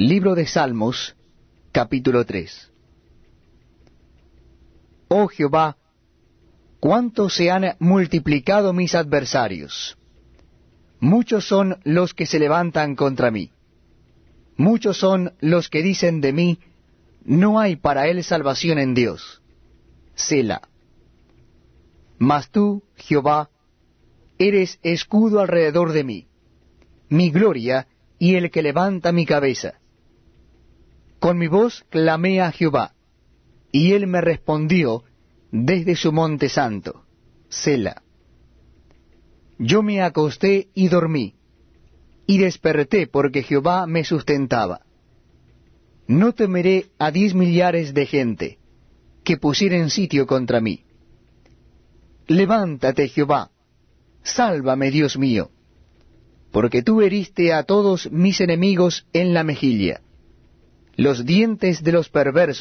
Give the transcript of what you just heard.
Libro de Salmos, capítulo 3 Oh Jehová, cuánto se han multiplicado mis adversarios. Muchos son los que se levantan contra mí. Muchos son los que dicen de mí, no hay para él salvación en Dios. Sela. Mas tú, Jehová, eres escudo alrededor de mí, mi gloria y el que levanta mi cabeza. Con mi voz clamé a Jehová, y él me respondió desde su monte santo. Sela. Yo me acosté y dormí, y desperté porque Jehová me sustentaba. No temeré a diez millares de gente que pusieren sitio contra mí. Levántate, Jehová, sálvame, Dios mío, porque tú heriste a todos mis enemigos en la mejilla. Los dientes de los perversos